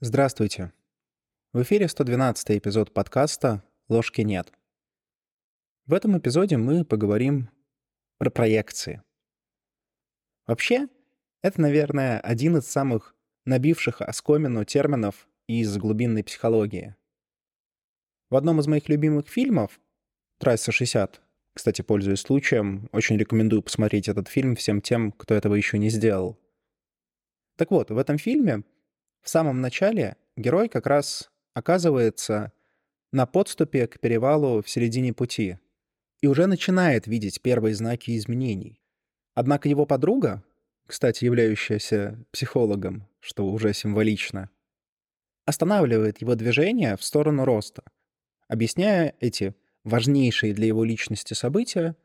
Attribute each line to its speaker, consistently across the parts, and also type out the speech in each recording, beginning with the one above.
Speaker 1: Здравствуйте. В эфире 112 эпизод подкаста «Ложки нет». В этом эпизоде мы поговорим про проекции. Вообще, это, наверное, один из самых набивших оскомину терминов из глубинной психологии. В одном из моих любимых фильмов «Трасса 60», кстати, пользуясь случаем, очень рекомендую посмотреть этот фильм всем тем, кто этого еще не сделал. Так вот, в этом фильме — в самом начале герой как раз оказывается на подступе к перевалу в середине пути и уже начинает видеть первые знаки изменений. Однако его подруга, кстати, являющаяся психологом, что уже символично, останавливает его движение в сторону роста, объясняя эти важнейшие для его личности события,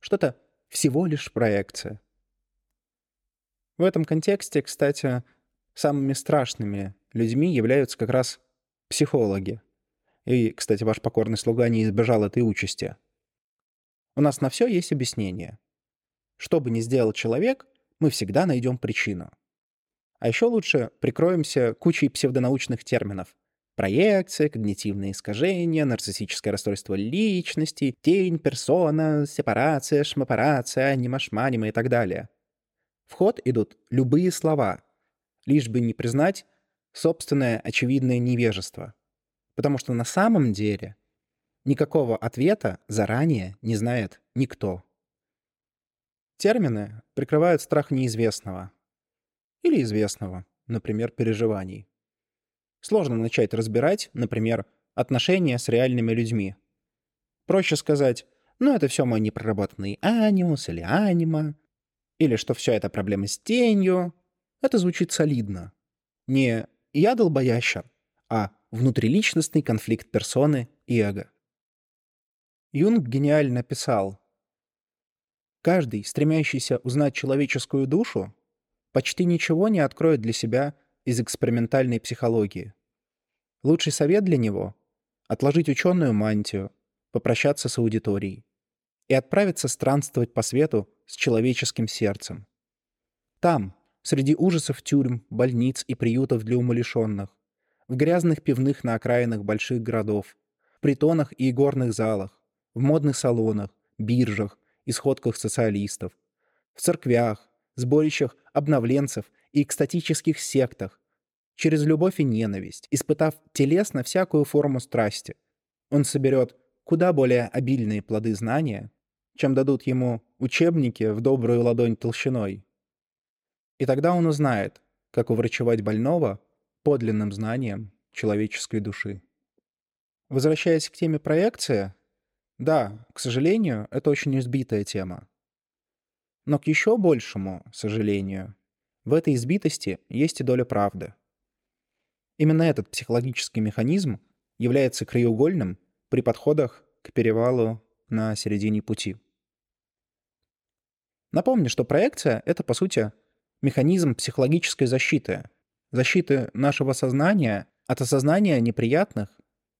Speaker 1: что это всего лишь проекция. В этом контексте, кстати, самыми страшными людьми являются как раз психологи. И, кстати, ваш покорный слуга не избежал этой участи. У нас на все есть объяснение. Что бы ни сделал человек, мы всегда найдем причину. А еще лучше прикроемся кучей псевдонаучных терминов. Проекция, когнитивные искажения, нарциссическое расстройство личности, тень, персона, сепарация, шмапарация, анимашманима и так далее. В ход идут любые слова, лишь бы не признать собственное очевидное невежество. Потому что на самом деле никакого ответа заранее не знает никто. Термины прикрывают страх неизвестного. Или известного, например, переживаний. Сложно начать разбирать, например, отношения с реальными людьми. Проще сказать, ну это все мой непроработанный анимус или анима, или что все это проблемы с тенью, это звучит солидно. Не «я долбоящер», а внутриличностный конфликт персоны и эго. Юнг гениально писал «Каждый, стремящийся узнать человеческую душу, почти ничего не откроет для себя из экспериментальной психологии. Лучший совет для него — отложить ученую мантию, попрощаться с аудиторией и отправиться странствовать по свету с человеческим сердцем. Там, среди ужасов тюрьм, больниц и приютов для умалишенных, в грязных пивных на окраинах больших городов, притонах и игорных залах, в модных салонах, биржах и сходках социалистов, в церквях, сборищах обновленцев и экстатических сектах, через любовь и ненависть, испытав телесно всякую форму страсти, он соберет куда более обильные плоды знания, чем дадут ему учебники в добрую ладонь толщиной. И тогда он узнает, как уврачевать больного подлинным знанием человеческой души. Возвращаясь к теме проекции, да, к сожалению, это очень избитая тема. Но к еще большему сожалению, в этой избитости есть и доля правды. Именно этот психологический механизм является краеугольным при подходах к перевалу на середине пути. Напомню, что проекция — это, по сути, механизм психологической защиты. Защиты нашего сознания от осознания неприятных,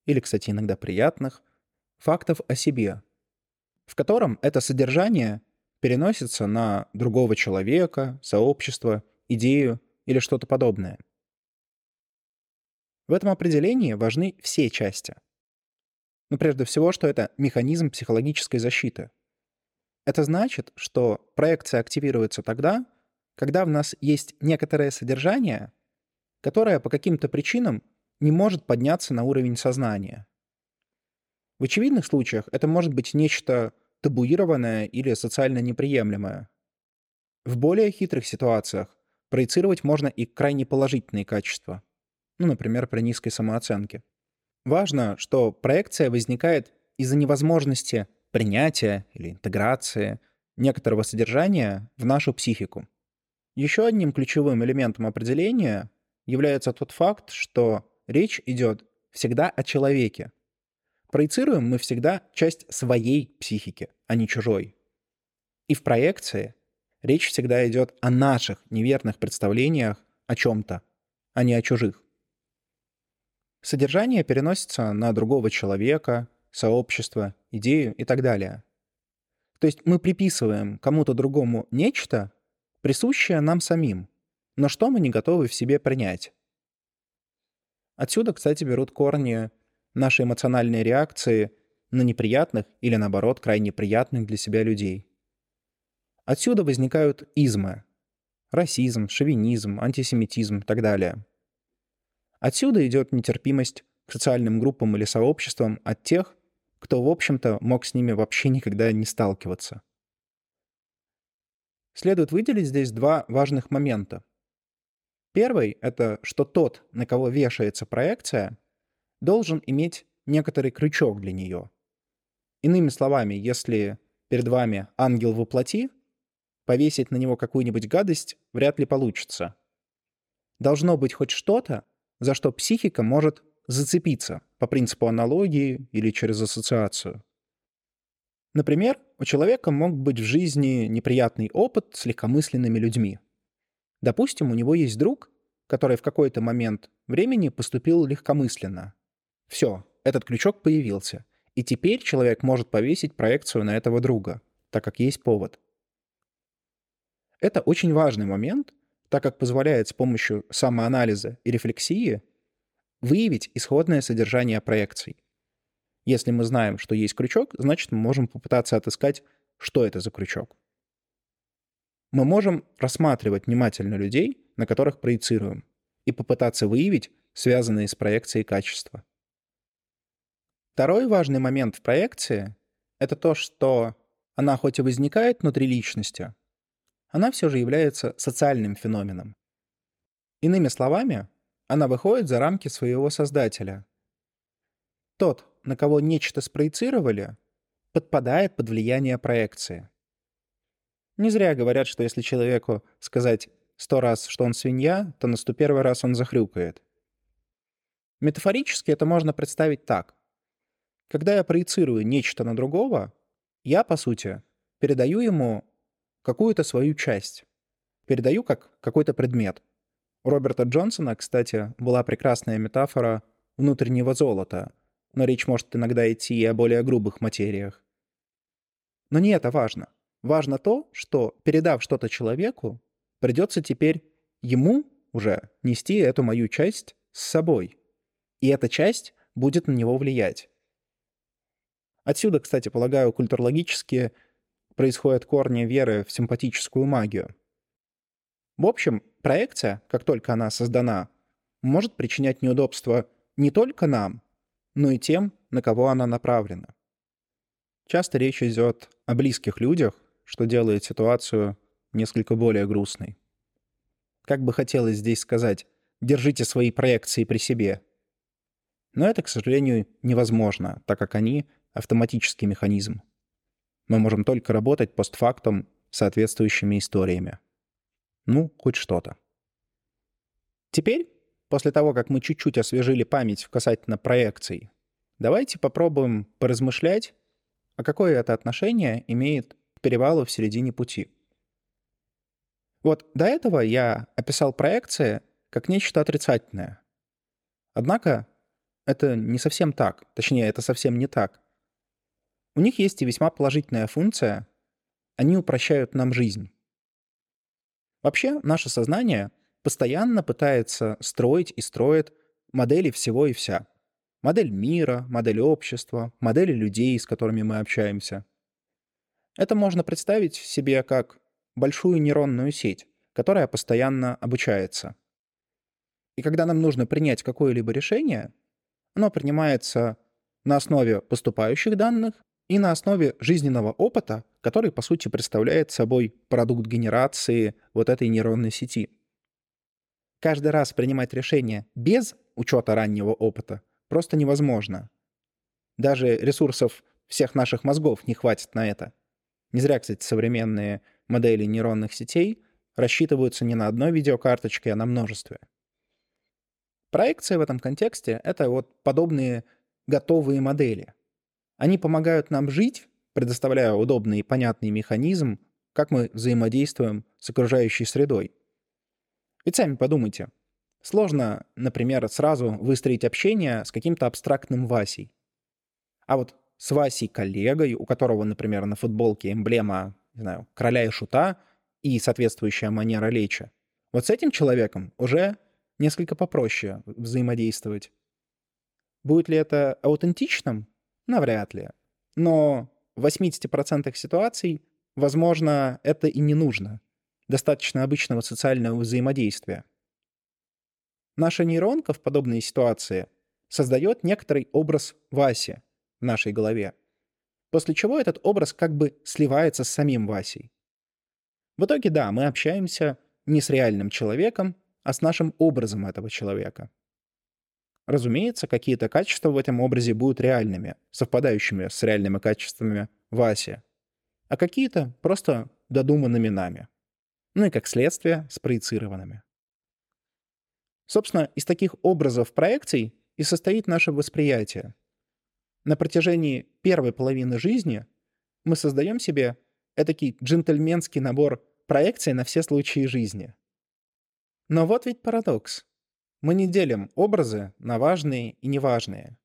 Speaker 1: или, кстати, иногда приятных, фактов о себе, в котором это содержание переносится на другого человека, сообщество, идею или что-то подобное. В этом определении важны все части. Но прежде всего, что это механизм психологической защиты. Это значит, что проекция активируется тогда, когда в нас есть некоторое содержание, которое по каким-то причинам не может подняться на уровень сознания. В очевидных случаях это может быть нечто табуированное или социально неприемлемое. В более хитрых ситуациях проецировать можно и крайне положительные качества, ну, например, при низкой самооценке. Важно, что проекция возникает из-за невозможности принятия или интеграции некоторого содержания в нашу психику. Еще одним ключевым элементом определения является тот факт, что речь идет всегда о человеке. Проецируем мы всегда часть своей психики, а не чужой. И в проекции речь всегда идет о наших неверных представлениях о чем-то, а не о чужих. Содержание переносится на другого человека, сообщество, идею и так далее. То есть мы приписываем кому-то другому нечто, присущее нам самим, но что мы не готовы в себе принять. Отсюда, кстати, берут корни наши эмоциональные реакции на неприятных или, наоборот, крайне приятных для себя людей. Отсюда возникают измы — расизм, шовинизм, антисемитизм и так далее. Отсюда идет нетерпимость к социальным группам или сообществам от тех, кто, в общем-то, мог с ними вообще никогда не сталкиваться. Следует выделить здесь два важных момента. Первый — это что тот, на кого вешается проекция, должен иметь некоторый крючок для нее. Иными словами, если перед вами ангел воплоти, повесить на него какую-нибудь гадость вряд ли получится. Должно быть хоть что-то, за что психика может зацепиться по принципу аналогии или через ассоциацию. Например, у человека мог быть в жизни неприятный опыт с легкомысленными людьми. Допустим, у него есть друг, который в какой-то момент времени поступил легкомысленно. Все, этот крючок появился, и теперь человек может повесить проекцию на этого друга, так как есть повод. Это очень важный момент, так как позволяет с помощью самоанализа и рефлексии выявить исходное содержание проекций. Если мы знаем, что есть крючок, значит, мы можем попытаться отыскать, что это за крючок. Мы можем рассматривать внимательно людей, на которых проецируем, и попытаться выявить связанные с проекцией качества. Второй важный момент в проекции — это то, что она хоть и возникает внутри личности, она все же является социальным феноменом. Иными словами, она выходит за рамки своего создателя. Тот, на кого нечто спроецировали, подпадает под влияние проекции. Не зря говорят, что если человеку сказать сто раз, что он свинья, то на сто первый раз он захрюкает. Метафорически это можно представить так. Когда я проецирую нечто на другого, я, по сути, передаю ему какую-то свою часть. Передаю как какой-то предмет. У Роберта Джонсона, кстати, была прекрасная метафора внутреннего золота, но речь может иногда идти и о более грубых материях. Но не это важно. Важно то, что, передав что-то человеку, придется теперь ему уже нести эту мою часть с собой. И эта часть будет на него влиять. Отсюда, кстати, полагаю, культурологически происходят корни веры в симпатическую магию. В общем, проекция, как только она создана, может причинять неудобства не только нам, но и тем, на кого она направлена. Часто речь идет о близких людях, что делает ситуацию несколько более грустной. Как бы хотелось здесь сказать, держите свои проекции при себе. Но это, к сожалению, невозможно, так как они — автоматический механизм. Мы можем только работать постфактум соответствующими историями. Ну, хоть что-то. Теперь, после того, как мы чуть-чуть освежили память касательно проекций, давайте попробуем поразмышлять, а какое это отношение имеет к перевалу в середине пути. Вот до этого я описал проекции как нечто отрицательное. Однако это не совсем так, точнее, это совсем не так. У них есть и весьма положительная функция. Они упрощают нам жизнь. Вообще, наше сознание постоянно пытается строить и строит модели всего и вся. Модель мира, модель общества, модели людей, с которыми мы общаемся. Это можно представить себе как большую нейронную сеть, которая постоянно обучается. И когда нам нужно принять какое-либо решение, оно принимается на основе поступающих данных и на основе жизненного опыта, который, по сути, представляет собой продукт генерации вот этой нейронной сети. Каждый раз принимать решение без учета раннего опыта просто невозможно. Даже ресурсов всех наших мозгов не хватит на это. Не зря, кстати, современные модели нейронных сетей рассчитываются не на одной видеокарточке, а на множестве. Проекция в этом контексте — это вот подобные готовые модели — они помогают нам жить, предоставляя удобный и понятный механизм, как мы взаимодействуем с окружающей средой. Ведь сами подумайте. Сложно, например, сразу выстроить общение с каким-то абстрактным Васей. А вот с Васей коллегой, у которого, например, на футболке эмблема, не знаю, короля и шута и соответствующая манера речи, вот с этим человеком уже несколько попроще взаимодействовать. Будет ли это аутентичным? Навряд ли. Но в 80% ситуаций, возможно, это и не нужно. Достаточно обычного социального взаимодействия. Наша нейронка в подобной ситуации создает некоторый образ Васи в нашей голове, после чего этот образ как бы сливается с самим Васей. В итоге, да, мы общаемся не с реальным человеком, а с нашим образом этого человека. Разумеется, какие-то качества в этом образе будут реальными, совпадающими с реальными качествами Васи, а какие-то просто додуманными нами. Ну и, как следствие, спроецированными. Собственно, из таких образов проекций и состоит наше восприятие. На протяжении первой половины жизни мы создаем себе этакий джентльменский набор проекций на все случаи жизни. Но вот ведь парадокс. Мы не делим образы на важные и неважные.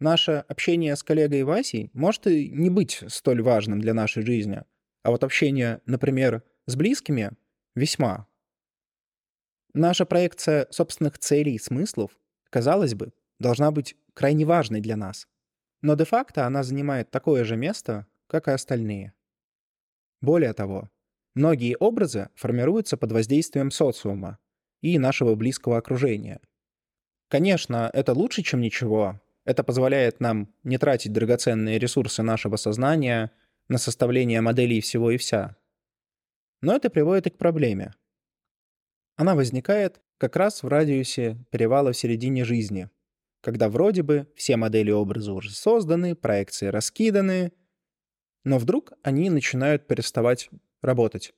Speaker 1: Наше общение с коллегой Васей может и не быть столь важным для нашей жизни, а вот общение, например, с близкими — весьма. Наша проекция собственных целей и смыслов, казалось бы, должна быть крайне важной для нас. Но де-факто она занимает такое же место, как и остальные. Более того, многие образы формируются под воздействием социума, и нашего близкого окружения. Конечно, это лучше, чем ничего. Это позволяет нам не тратить драгоценные ресурсы нашего сознания на составление моделей всего и вся. Но это приводит и к проблеме. Она возникает как раз в радиусе перевала в середине жизни, когда вроде бы все модели образа уже созданы, проекции раскиданы, но вдруг они начинают переставать работать.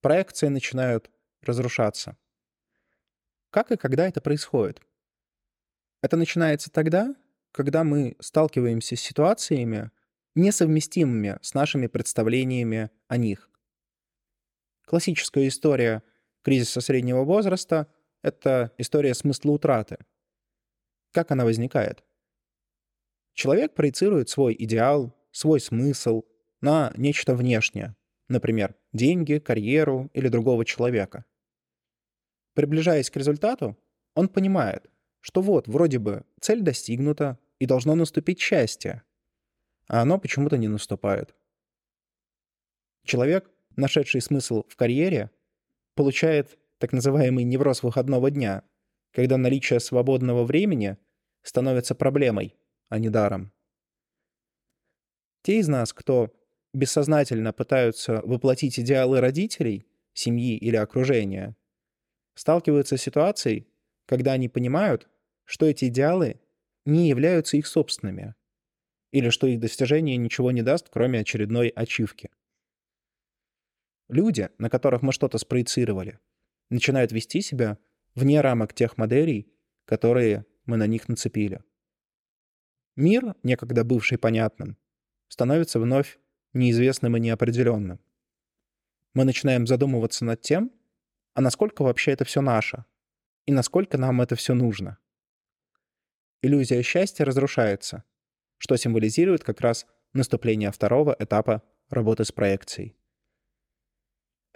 Speaker 1: Проекции начинают разрушаться. Как и когда это происходит? Это начинается тогда, когда мы сталкиваемся с ситуациями, несовместимыми с нашими представлениями о них. Классическая история кризиса среднего возраста — это история смысла утраты. Как она возникает? Человек проецирует свой идеал, свой смысл на нечто внешнее, например, деньги, карьеру или другого человека — Приближаясь к результату, он понимает, что вот, вроде бы, цель достигнута, и должно наступить счастье, а оно почему-то не наступает. Человек, нашедший смысл в карьере, получает так называемый невроз выходного дня, когда наличие свободного времени становится проблемой, а не даром. Те из нас, кто бессознательно пытаются воплотить идеалы родителей, семьи или окружения — сталкиваются с ситуацией, когда они понимают, что эти идеалы не являются их собственными, или что их достижение ничего не даст, кроме очередной ачивки. Люди, на которых мы что-то спроецировали, начинают вести себя вне рамок тех моделей, которые мы на них нацепили. Мир, некогда бывший понятным, становится вновь неизвестным и неопределенным. Мы начинаем задумываться над тем, а насколько вообще это все наше? И насколько нам это все нужно? Иллюзия счастья разрушается, что символизирует как раз наступление второго этапа работы с проекцией.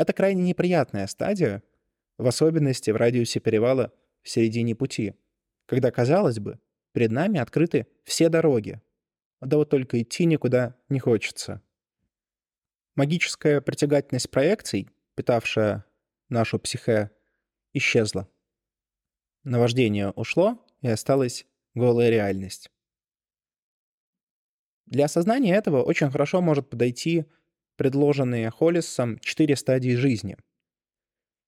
Speaker 1: Это крайне неприятная стадия, в особенности в радиусе перевала в середине пути, когда, казалось бы, перед нами открыты все дороги, да вот только идти никуда не хочется. Магическая притягательность проекций, питавшая нашу психе исчезла. Наваждение ушло, и осталась голая реальность. Для осознания этого очень хорошо может подойти предложенные Холлисом четыре стадии жизни.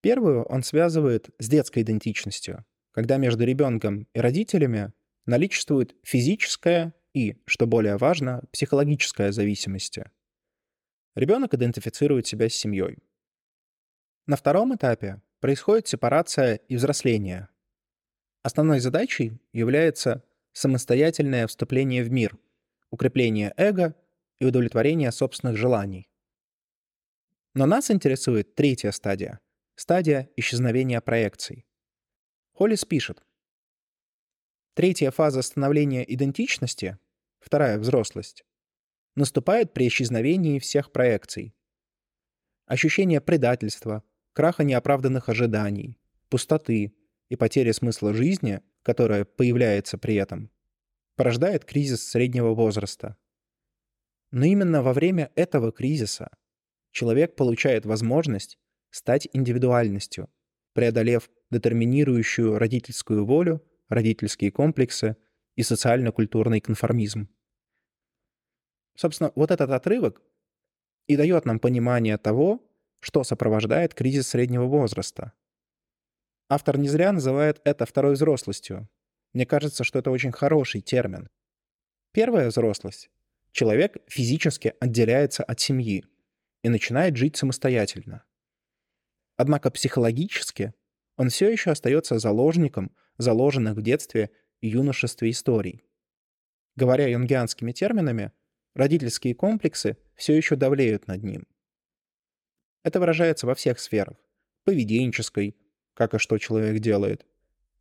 Speaker 1: Первую он связывает с детской идентичностью, когда между ребенком и родителями наличествует физическая и, что более важно, психологическая зависимость. Ребенок идентифицирует себя с семьей. На втором этапе происходит сепарация и взросление. Основной задачей является самостоятельное вступление в мир, укрепление эго и удовлетворение собственных желаний. Но нас интересует третья стадия — стадия исчезновения проекций. Холлис пишет, Третья фаза становления идентичности, вторая — взрослость, наступает при исчезновении всех проекций. Ощущение предательства, краха неоправданных ожиданий, пустоты, и потеря смысла жизни, которая появляется при этом, порождает кризис среднего возраста. Но именно во время этого кризиса человек получает возможность стать индивидуальностью, преодолев детерминирующую родительскую волю, родительские комплексы и социально-культурный конформизм. Собственно, вот этот отрывок и дает нам понимание того, что сопровождает кризис среднего возраста. Автор не зря называет это второй взрослостью. Мне кажется, что это очень хороший термин. Первая взрослость. Человек физически отделяется от семьи и начинает жить самостоятельно. Однако психологически он все еще остается заложником заложенных в детстве и юношестве историй. Говоря юнгианскими терминами, родительские комплексы все еще давлеют над ним. Это выражается во всех сферах. Поведенческой, как и что человек делает.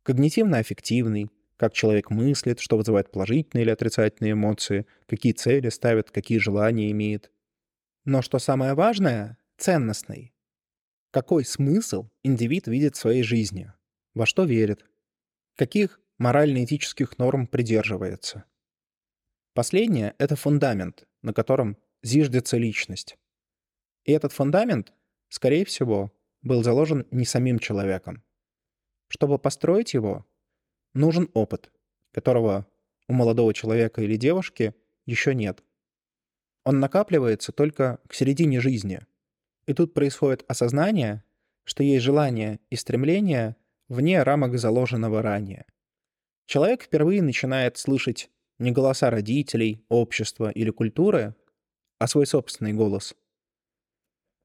Speaker 1: Когнитивно-аффективный, как человек мыслит, что вызывает положительные или отрицательные эмоции, какие цели ставит, какие желания имеет. Но что самое важное — ценностный. Какой смысл индивид видит в своей жизни? Во что верит? Каких морально-этических норм придерживается? Последнее — это фундамент, на котором зиждется личность. И этот фундамент, скорее всего, был заложен не самим человеком. Чтобы построить его, нужен опыт, которого у молодого человека или девушки еще нет. Он накапливается только к середине жизни. И тут происходит осознание, что есть желание и стремление вне рамок заложенного ранее. Человек впервые начинает слышать не голоса родителей, общества или культуры, а свой собственный голос.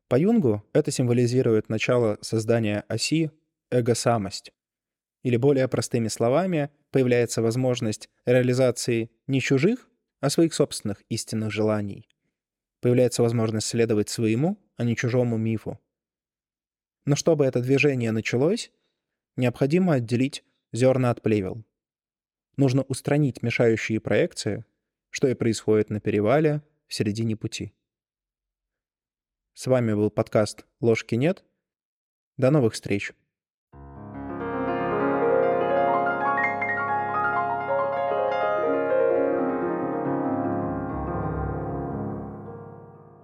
Speaker 1: По Юнгу это символизирует начало создания оси эго-самость. Или более простыми словами, появляется возможность реализации не чужих, а своих собственных истинных желаний. Появляется возможность следовать своему, а не чужому мифу. Но чтобы это движение началось, необходимо отделить зерна от плевел. Нужно устранить мешающие проекции, что и происходит на перевале в середине пути. С вами был подкаст «Ложки нет». До новых встреч!